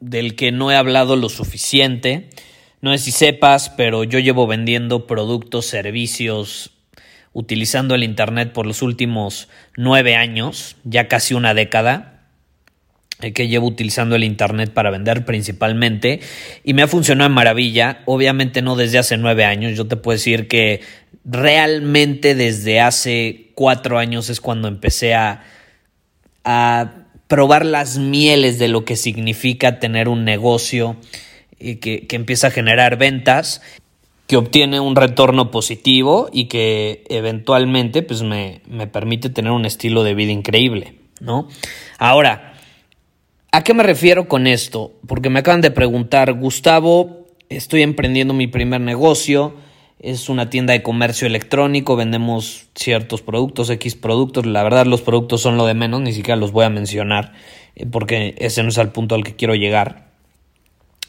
del que no he hablado lo suficiente. No sé si sepas, pero yo llevo vendiendo productos, servicios, utilizando el Internet por los últimos nueve años, ya casi una década que llevo utilizando el Internet para vender principalmente y me ha funcionado en maravilla, obviamente no desde hace nueve años, yo te puedo decir que realmente desde hace cuatro años es cuando empecé a, a probar las mieles de lo que significa tener un negocio y que, que empieza a generar ventas que obtiene un retorno positivo y que eventualmente pues me, me permite tener un estilo de vida increíble, ¿no? Ahora, ¿A qué me refiero con esto? Porque me acaban de preguntar, Gustavo, estoy emprendiendo mi primer negocio, es una tienda de comercio electrónico, vendemos ciertos productos, X productos, la verdad los productos son lo de menos, ni siquiera los voy a mencionar, eh, porque ese no es el punto al que quiero llegar.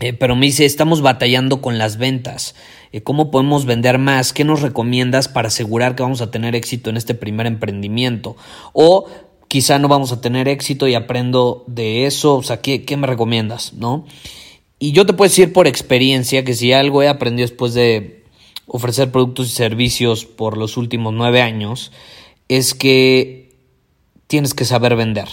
Eh, pero me dice, estamos batallando con las ventas. Eh, ¿Cómo podemos vender más? ¿Qué nos recomiendas para asegurar que vamos a tener éxito en este primer emprendimiento? O quizá no vamos a tener éxito y aprendo de eso, o sea, ¿qué, me recomiendas? ¿No? Y yo te puedo decir por experiencia que si algo he aprendido después de ofrecer productos y servicios por los últimos nueve años, es que tienes que saber vender.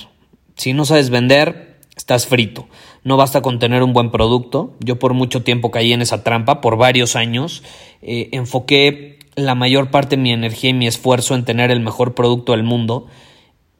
Si no sabes vender, estás frito. No basta con tener un buen producto. Yo por mucho tiempo caí en esa trampa, por varios años. Eh, enfoqué la mayor parte de mi energía y mi esfuerzo en tener el mejor producto del mundo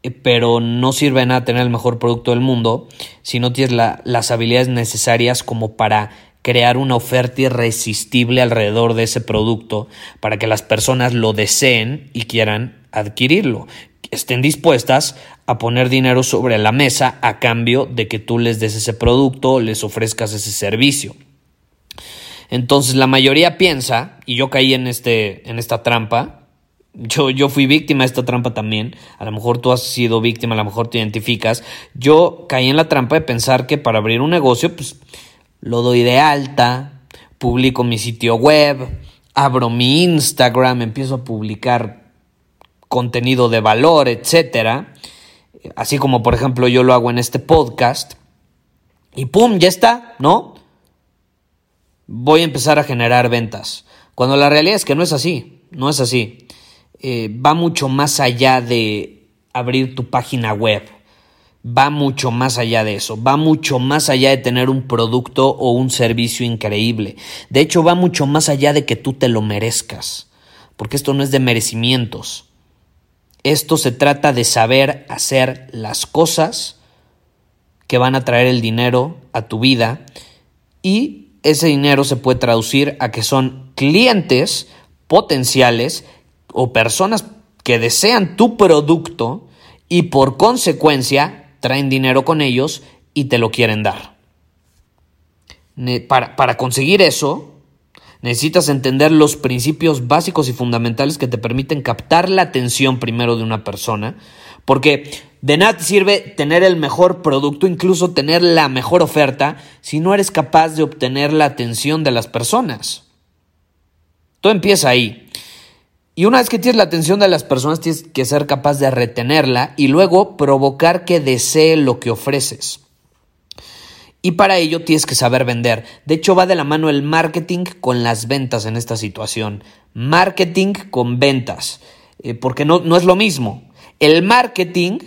eh, pero no sirve nada tener el mejor producto del mundo si no tienes las habilidades necesarias como para crear una oferta irresistible alrededor de ese producto para que las personas lo deseen y quieran adquirirlo. Estén dispuestas a poner dinero sobre la mesa a cambio de que tú les des ese producto, les ofrezcas ese servicio. Entonces la mayoría piensa, y yo caí en, este, en esta trampa, yo, yo fui víctima de esta trampa también. A lo mejor tú has sido víctima, a lo mejor te identificas. Yo caí en la trampa de pensar que para abrir un negocio, pues lo doy de alta, publico mi sitio web, abro mi Instagram, empiezo a publicar contenido de valor, etcétera. Así como, por ejemplo, yo lo hago en este podcast. Y pum, ya está, ¿no? Voy a empezar a generar ventas. Cuando la realidad es que no es así, no es así. Eh, va mucho más allá de abrir tu página web. Va mucho más allá de eso, va mucho más allá de tener un producto o un servicio increíble. De hecho, va mucho más allá de que tú te lo merezcas, porque esto no es de merecimientos. Esto se trata de saber hacer las cosas que van a traer el dinero a tu vida y ese dinero se puede traducir a que son clientes potenciales o personas que desean tu producto y por consecuencia traen dinero con ellos y te lo quieren dar. Para, para, conseguir eso, necesitas entender los principios básicos y fundamentales que te permiten captar la atención primero de una persona, porque de nada sirve tener el mejor producto, incluso tener la mejor oferta, si no eres capaz de obtener la atención de las personas. Todo empieza ahí. Y una vez que tienes la atención de las personas, tienes que ser capaz de retenerla y luego provocar que desee lo que ofreces. Y para ello tienes que saber vender. De hecho, va de la mano el marketing con las ventas en esta situación. Marketing con ventas. Eh, porque no, no es lo mismo. El marketing,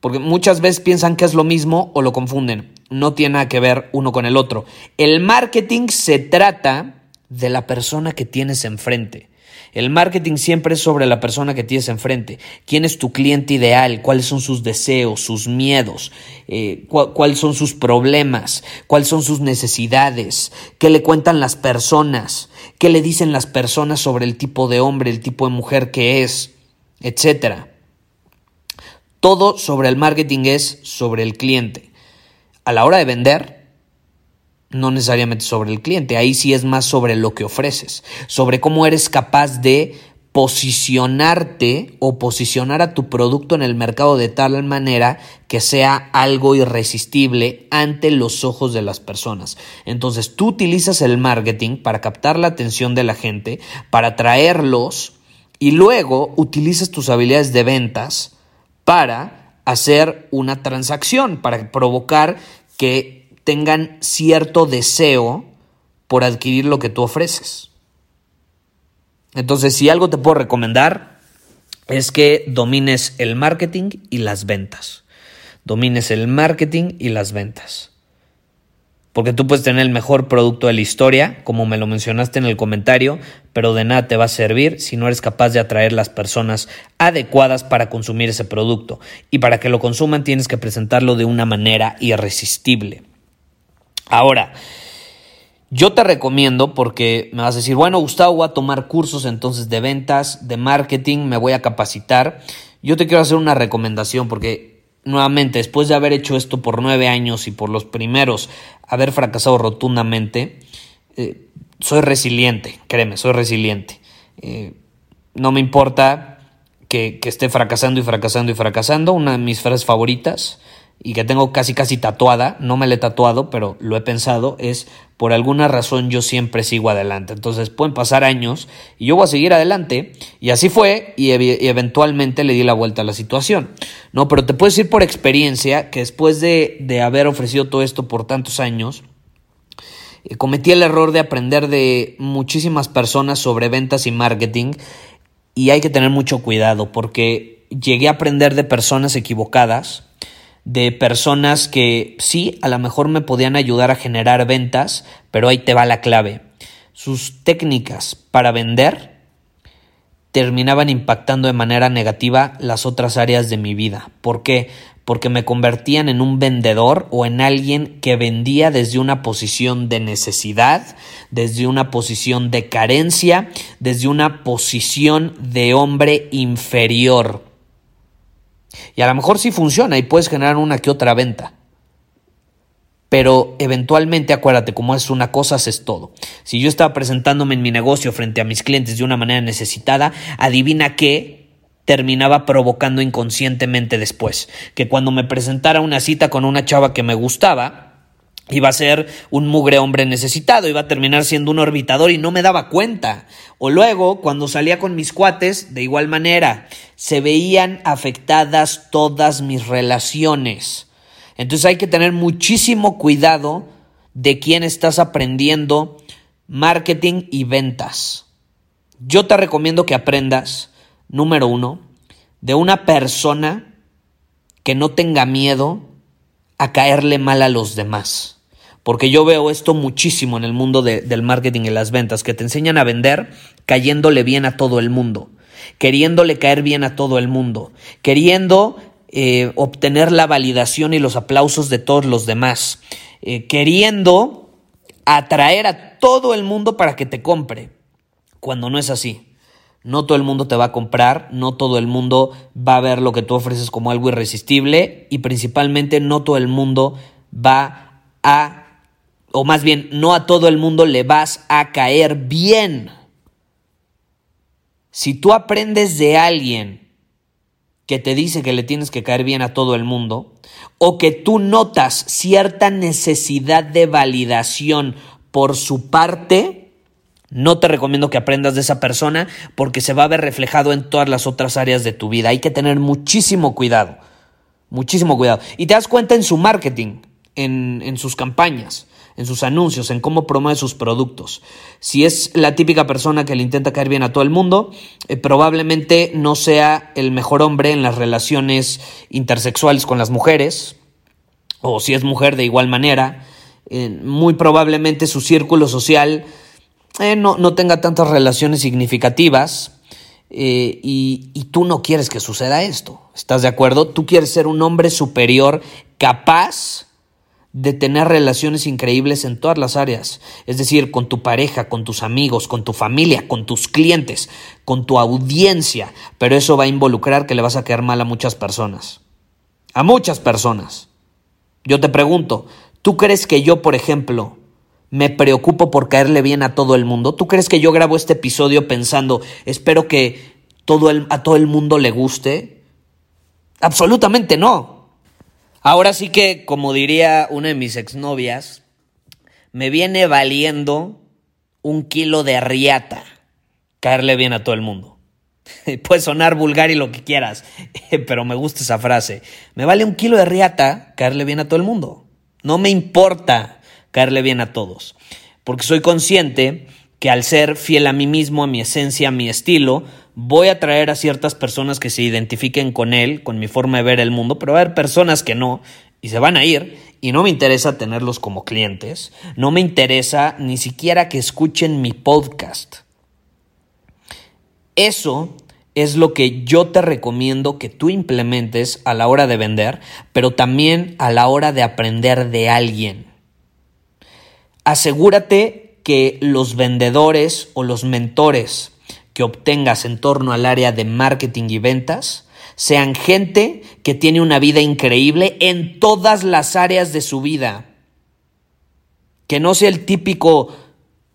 porque muchas veces piensan que es lo mismo o lo confunden. no tiene nada que ver uno con el otro. El marketing se trata de la persona que tienes enfrente. El marketing siempre es sobre la persona que tienes enfrente. ¿Quién es tu cliente ideal? ¿Cuáles son sus deseos, sus miedos? Eh, ¿Cuáles son sus problemas? ¿Cuáles son sus necesidades? ¿Qué le cuentan las personas? ¿Qué le dicen las personas sobre el tipo de hombre, el tipo de mujer que es? Etcétera. Todo sobre el marketing es sobre el cliente. A la hora de vender, no necesariamente sobre el cliente, ahí sí es más sobre lo que ofreces, sobre cómo eres capaz de posicionarte o posicionar a tu producto en el mercado de tal manera que sea algo irresistible ante los ojos de las personas. Entonces tú utilizas el marketing para captar la atención de la gente, para atraerlos y luego utilizas tus habilidades de ventas para hacer una transacción, para provocar que tengan cierto deseo por adquirir lo que tú ofreces. Entonces, si algo te puedo recomendar es que domines el marketing y las ventas. Domines el marketing y las ventas. Porque tú puedes tener el mejor producto de la historia, como me lo mencionaste en el comentario, pero de nada te va a servir si no eres capaz de atraer las personas adecuadas para consumir ese producto. Y para que lo consuman tienes que presentarlo de una manera irresistible. Ahora, yo te recomiendo porque me vas a decir, bueno, Gustavo, voy a tomar cursos entonces de ventas, de marketing, me voy a capacitar. Yo te quiero hacer una recomendación porque nuevamente, después de haber hecho esto por nueve años y por los primeros haber fracasado rotundamente, eh, soy resiliente, créeme, soy resiliente. Eh, no me importa que, que esté fracasando y fracasando y fracasando. Una de mis frases favoritas y que tengo casi casi tatuada, no me la he tatuado, pero lo he pensado, es por alguna razón yo siempre sigo adelante. Entonces pueden pasar años y yo voy a seguir adelante. Y así fue y, eventualmente le di la vuelta a la situación. No, pero te puedo decir por experiencia que después de, de haber ofrecido todo esto por tantos años, eh, cometí el error de aprender de muchísimas personas sobre ventas y marketing y hay que tener mucho cuidado porque llegué a aprender de personas equivocadas de personas que sí, a lo mejor me podían ayudar a generar ventas, pero ahí te va la clave. Sus técnicas para vender terminaban impactando de manera negativa las otras áreas de mi vida. ¿Por qué? Porque me convertían en un vendedor o en alguien que vendía desde una posición de necesidad, desde una posición de carencia, desde una posición de hombre inferior. Y a lo mejor sí funciona y puedes generar una que otra venta. Pero eventualmente, acuérdate, como es una cosa, haces todo. Si yo estaba presentándome en mi negocio frente a mis clientes de una manera necesitada, adivina qué terminaba provocando inconscientemente después. Que cuando me presentara una cita con una chava que me gustaba, iba a ser un mugre hombre necesitado, iba a terminar siendo un orbitador y no me daba cuenta. O luego, cuando salía con mis cuates, de igual manera, se veían afectadas todas mis relaciones. Entonces hay que tener muchísimo cuidado de quién estás aprendiendo marketing y ventas. Yo te recomiendo que aprendas, número uno, de una persona que no tenga miedo a caerle mal a los demás. Porque yo veo esto muchísimo en el mundo del marketing y las ventas, que te enseñan a vender cayéndole bien a todo el mundo, queriéndole caer bien a todo el mundo, queriendo eh, obtener la validación y los aplausos de todos los demás, eh, queriendo atraer a todo el mundo para que te compre, cuando no es así. No todo el mundo te va a comprar, no todo el mundo va a ver lo que tú ofreces como algo irresistible y principalmente no todo el mundo va a o más bien, no a todo el mundo le vas a caer bien. Si tú aprendes de alguien que te dice que le tienes que caer bien a todo el mundo, o que tú notas cierta necesidad de validación por su parte, no te recomiendo que aprendas de esa persona porque se va a ver reflejado en todas las otras áreas de tu vida. Hay que tener muchísimo cuidado, muchísimo cuidado. Y te das cuenta en su marketing, en, en sus campañas en sus anuncios, en cómo promueve sus productos. Si es la típica persona que le intenta caer bien a todo el mundo, eh, probablemente no sea el mejor hombre en las relaciones intersexuales con las mujeres, o si es mujer de igual manera, eh, muy probablemente su círculo social eh, no, no, tenga tantas relaciones significativas y tú no quieres que suceda esto. ¿Estás de acuerdo? Tú quieres ser un hombre superior capaz de tener relaciones increíbles en todas las áreas, es decir, con tu pareja, con tus amigos, con tu familia, con tus clientes, con tu audiencia, pero eso va a involucrar que le vas a quedar mal a muchas personas, a muchas personas. Yo te pregunto, ¿tú crees que yo, por ejemplo, me preocupo por caerle bien a todo el mundo? ¿Tú crees que yo grabo este episodio pensando, espero que todo el, a todo el mundo le guste? Absolutamente no. Ahora sí que, como diría una de mis exnovias, me viene valiendo un kilo de riata caerle bien a todo el mundo. Puede sonar vulgar y lo que quieras, pero me gusta esa frase. Me vale un kilo de riata caerle bien a todo el mundo. No me importa caerle bien a todos, porque soy consciente que al ser fiel a mí mismo, a mi esencia, a mi estilo, voy a traer a ciertas personas que se identifiquen con él, con mi forma de ver el mundo, pero va a haber personas que no y se van a ir y no me interesa tenerlos como clientes, no me interesa ni siquiera que escuchen mi podcast. Eso es lo que yo te recomiendo que tú implementes a la hora de vender, pero también a la hora de aprender de alguien. Asegúrate que los vendedores o los mentores que obtengas en torno al área de marketing y ventas sean gente que tiene una vida increíble en todas las áreas de su vida. Que no sea el típico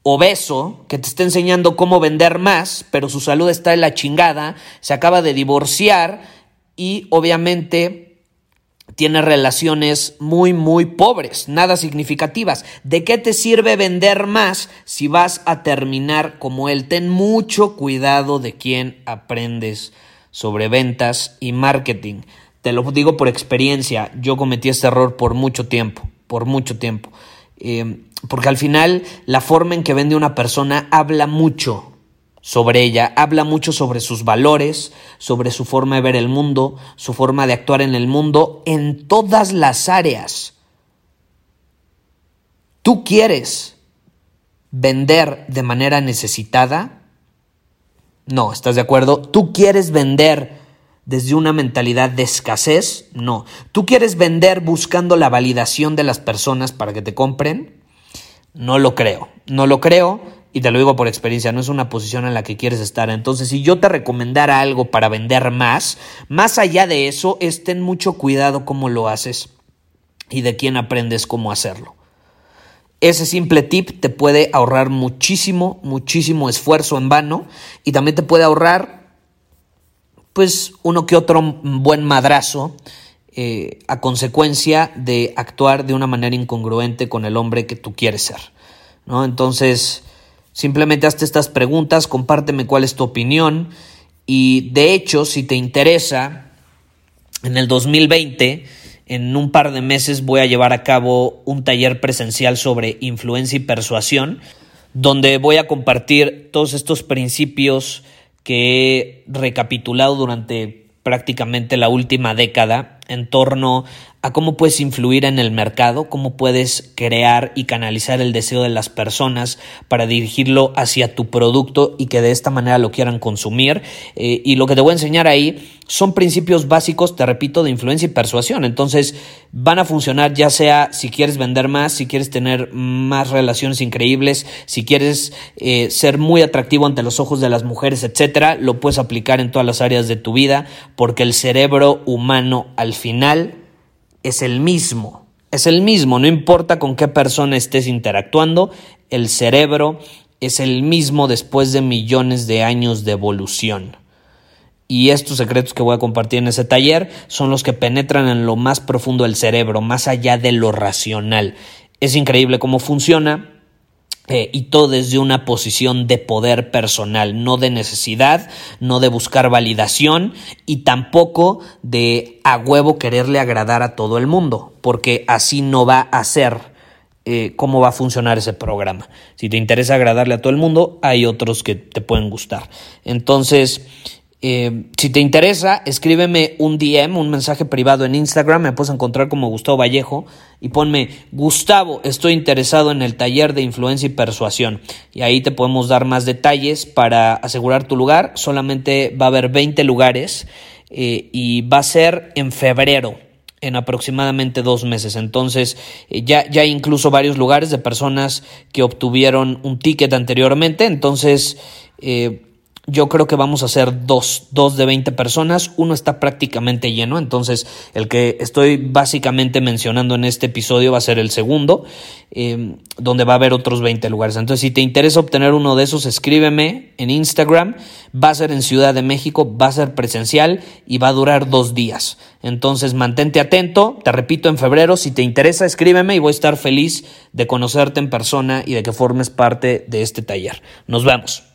obeso que te está enseñando cómo vender más, pero su salud está en la chingada, se acaba de divorciar y obviamente tiene relaciones muy, muy pobres, nada significativas. ¿De qué te sirve vender más si vas a terminar como él? Ten mucho cuidado de quién aprendes sobre ventas y marketing. Te lo digo por experiencia, yo cometí este error por mucho tiempo, por mucho tiempo. Eh, porque al final la forma en que vende una persona habla mucho sobre ella, habla mucho sobre sus valores, sobre su forma de ver el mundo, su forma de actuar en el mundo, en todas las áreas. ¿Tú quieres vender de manera necesitada? No, ¿estás de acuerdo? ¿Tú quieres vender desde una mentalidad de escasez? No. ¿Tú quieres vender buscando la validación de las personas para que te compren? No lo creo. No lo creo y te lo digo por experiencia, no es una posición en la que quieres estar. Entonces, si yo te recomendara algo para vender más, más allá de eso, es ten mucho cuidado cómo lo haces y de quién aprendes cómo hacerlo. Ese simple tip te puede ahorrar muchísimo, muchísimo esfuerzo en vano y también te puede ahorrar, pues, uno que otro buen madrazo eh, a consecuencia de actuar de una manera incongruente con el hombre que tú quieres ser. ¿no? Entonces, Simplemente hazte estas preguntas, compárteme cuál es tu opinión. Y de hecho, si te interesa, en el 2020, en un par de meses voy a llevar a cabo un taller presencial sobre influencia y persuasión, donde voy a compartir todos estos principios que he recapitulado durante prácticamente la última década en torno a cómo puedes influir en el mercado, cómo puedes crear y canalizar el deseo de las personas para dirigirlo hacia tu producto y que de esta manera lo quieran consumir. Eh, y lo que te voy a enseñar ahí son principios básicos, te repito, de influencia y persuasión. Entonces van a funcionar ya sea si quieres vender más, si quieres tener más relaciones increíbles, si quieres eh, ser muy atractivo ante los ojos de las mujeres, etcétera, lo puedes aplicar en todas las áreas de tu vida porque el cerebro humano al final es el mismo. Es el mismo, no importa con qué persona estés interactuando, el cerebro es el mismo después de millones de años de evolución. Y estos secretos que voy a compartir en ese taller son los que penetran en lo más profundo del cerebro, más allá de lo racional. Es increíble cómo funciona, eh, y todo desde una posición de poder personal, no de necesidad, no de buscar validación y tampoco de a huevo quererle agradar a todo el mundo, porque así no va a ser eh, cómo va a funcionar ese programa. Si te interesa agradarle a todo el mundo, hay otros que te pueden gustar. Entonces, Eh, si te interesa, escríbeme un DM, un mensaje privado en Instagram, me puedes encontrar como Gustavo Vallejo y ponme, Gustavo, estoy interesado en el taller de influencia y persuasión. Y ahí te podemos dar más detalles para asegurar tu lugar. Solamente va a haber 20 lugares eh, y va a ser en febrero en aproximadamente dos meses. Entonces, eh, ya, ya hay incluso varios lugares de personas que obtuvieron un ticket anteriormente. Entonces, eh, yo creo que vamos a hacer dos, dos de 20 personas. Uno está prácticamente lleno, entonces el que estoy básicamente mencionando en este episodio va a ser el segundo, em, donde va a haber otros 20 lugares. Entonces, si te interesa obtener uno de esos, escríbeme en Instagram. Va a ser en Ciudad de México, va a ser presencial y va a durar dos días. Entonces, mantente atento. Te repito, en febrero, si te interesa, escríbeme y voy a estar feliz de conocerte en persona y de que formes parte de este taller. Nos vemos.